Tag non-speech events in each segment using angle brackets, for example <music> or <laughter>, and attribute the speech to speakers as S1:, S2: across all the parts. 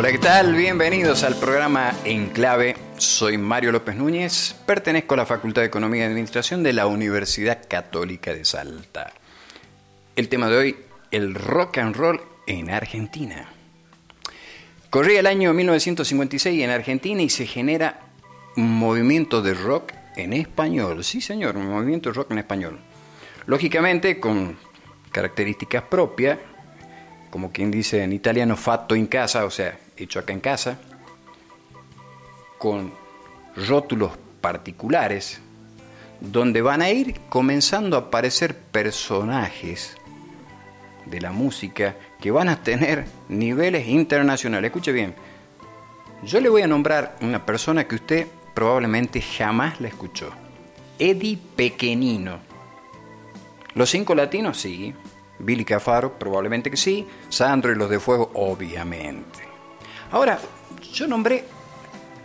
S1: Hola, ¿qué tal? Bienvenidos al programa En Clave. Soy Mario López Núñez, pertenezco a la Facultad de Economía y Administración de la Universidad Católica de Salta. El tema de hoy, el rock and roll en Argentina. Corría el año 1956 en Argentina y se genera un movimiento de rock en español. Sí, señor, un movimiento de rock en español. Lógicamente, con características propias, como quien dice en italiano, fatto in casa, o sea, hecho acá en casa, con rótulos particulares, donde van a ir comenzando a aparecer personajes de la música que van a tener niveles internacionales. Escuche bien, yo le voy a nombrar una persona que usted probablemente jamás la escuchó. Eddie Pequenino. Los cinco latinos, sí. Billy Cafaro, probablemente que sí. Sandro y los de Fuego, obviamente. Ahora, yo nombré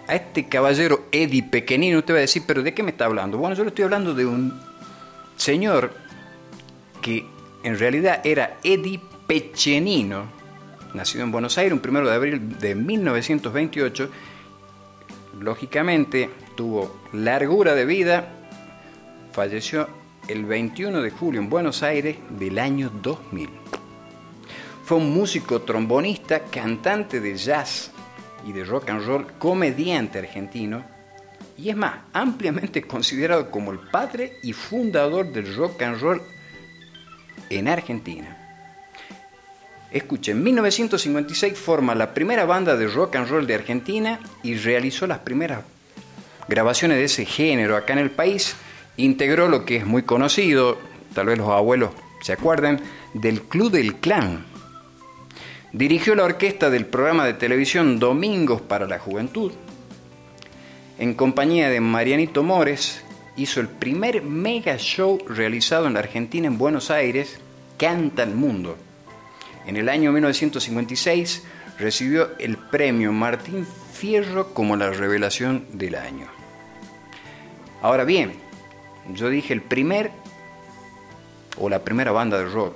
S1: a este caballero Eddie Pequenino. Usted va a decir, ¿pero de qué me está hablando? Bueno, yo le estoy hablando de un señor que en realidad era Eddie Pechenino, nacido en Buenos Aires un primero de abril de 1928. Lógicamente tuvo largura de vida, falleció el 21 de julio en Buenos Aires del año 2000. Fue un músico trombonista, cantante de jazz y de rock and roll, comediante argentino y es más, ampliamente <laughs> considerado como el padre y fundador del rock and roll en Argentina. Escuche, en 1956 forma la primera banda de rock and roll de Argentina y realizó las primeras grabaciones de ese género acá en el país. Integró lo que es muy conocido, tal vez los abuelos se acuerdan, del Club del Clan. Dirigió la orquesta del programa de televisión Domingos para la Juventud. En compañía de Marianito Mores, hizo el primer mega show realizado en la Argentina en Buenos Aires, Canta el Mundo. En el año 1956 recibió el premio Martín Fierro como la revelación del año. Ahora bien, yo dije el primer o la primera banda de rock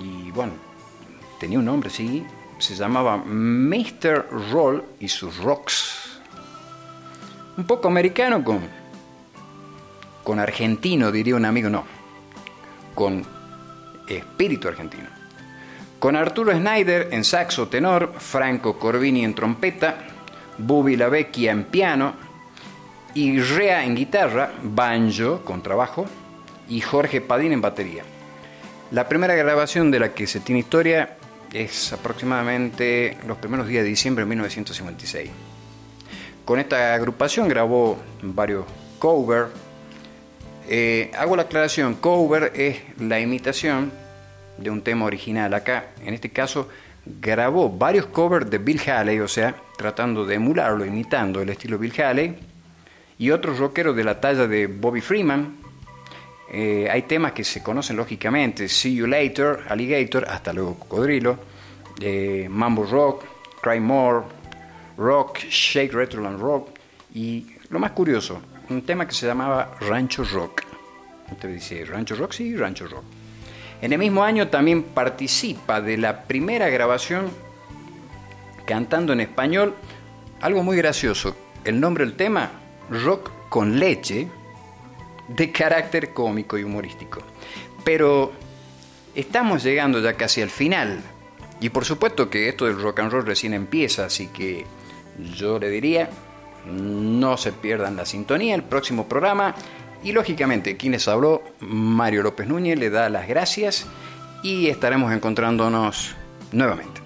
S1: y bueno, tenía un nombre, sí, se llamaba Mr. Roll y sus Rocks. Un poco americano con con argentino, diría un amigo, no, con espíritu argentino. Con Arturo Schneider en saxo tenor, Franco Corvini en trompeta, Bubi Lavecchia en piano y Rea en guitarra, banjo con trabajo y Jorge Padín en batería. La primera grabación de la que se tiene historia es aproximadamente los primeros días de diciembre de 1956. Con esta agrupación grabó varios covers, eh, hago la aclaración, cover es la imitación de un tema original. Acá, en este caso, grabó varios covers de Bill Haley, o sea, tratando de emularlo, imitando el estilo Bill Haley, y otros rockeros de la talla de Bobby Freeman. Eh, hay temas que se conocen lógicamente, See You Later, Alligator, hasta luego Cocodrilo, eh, Mambo Rock, Cry More, Rock, Shake Retroland Rock, y lo más curioso, un tema que se llamaba Rancho Rock. Usted dice, ¿Rancho Rock? Sí, Rancho Rock. En el mismo año también participa de la primera grabación cantando en español, algo muy gracioso. El nombre del tema, Rock con leche, de carácter cómico y humorístico. Pero estamos llegando ya casi al final. Y por supuesto que esto del rock and roll recién empieza, así que yo le diría, no se pierdan la sintonía, el próximo programa. Y lógicamente, quien les habló, Mario López Núñez, le da las gracias y estaremos encontrándonos nuevamente.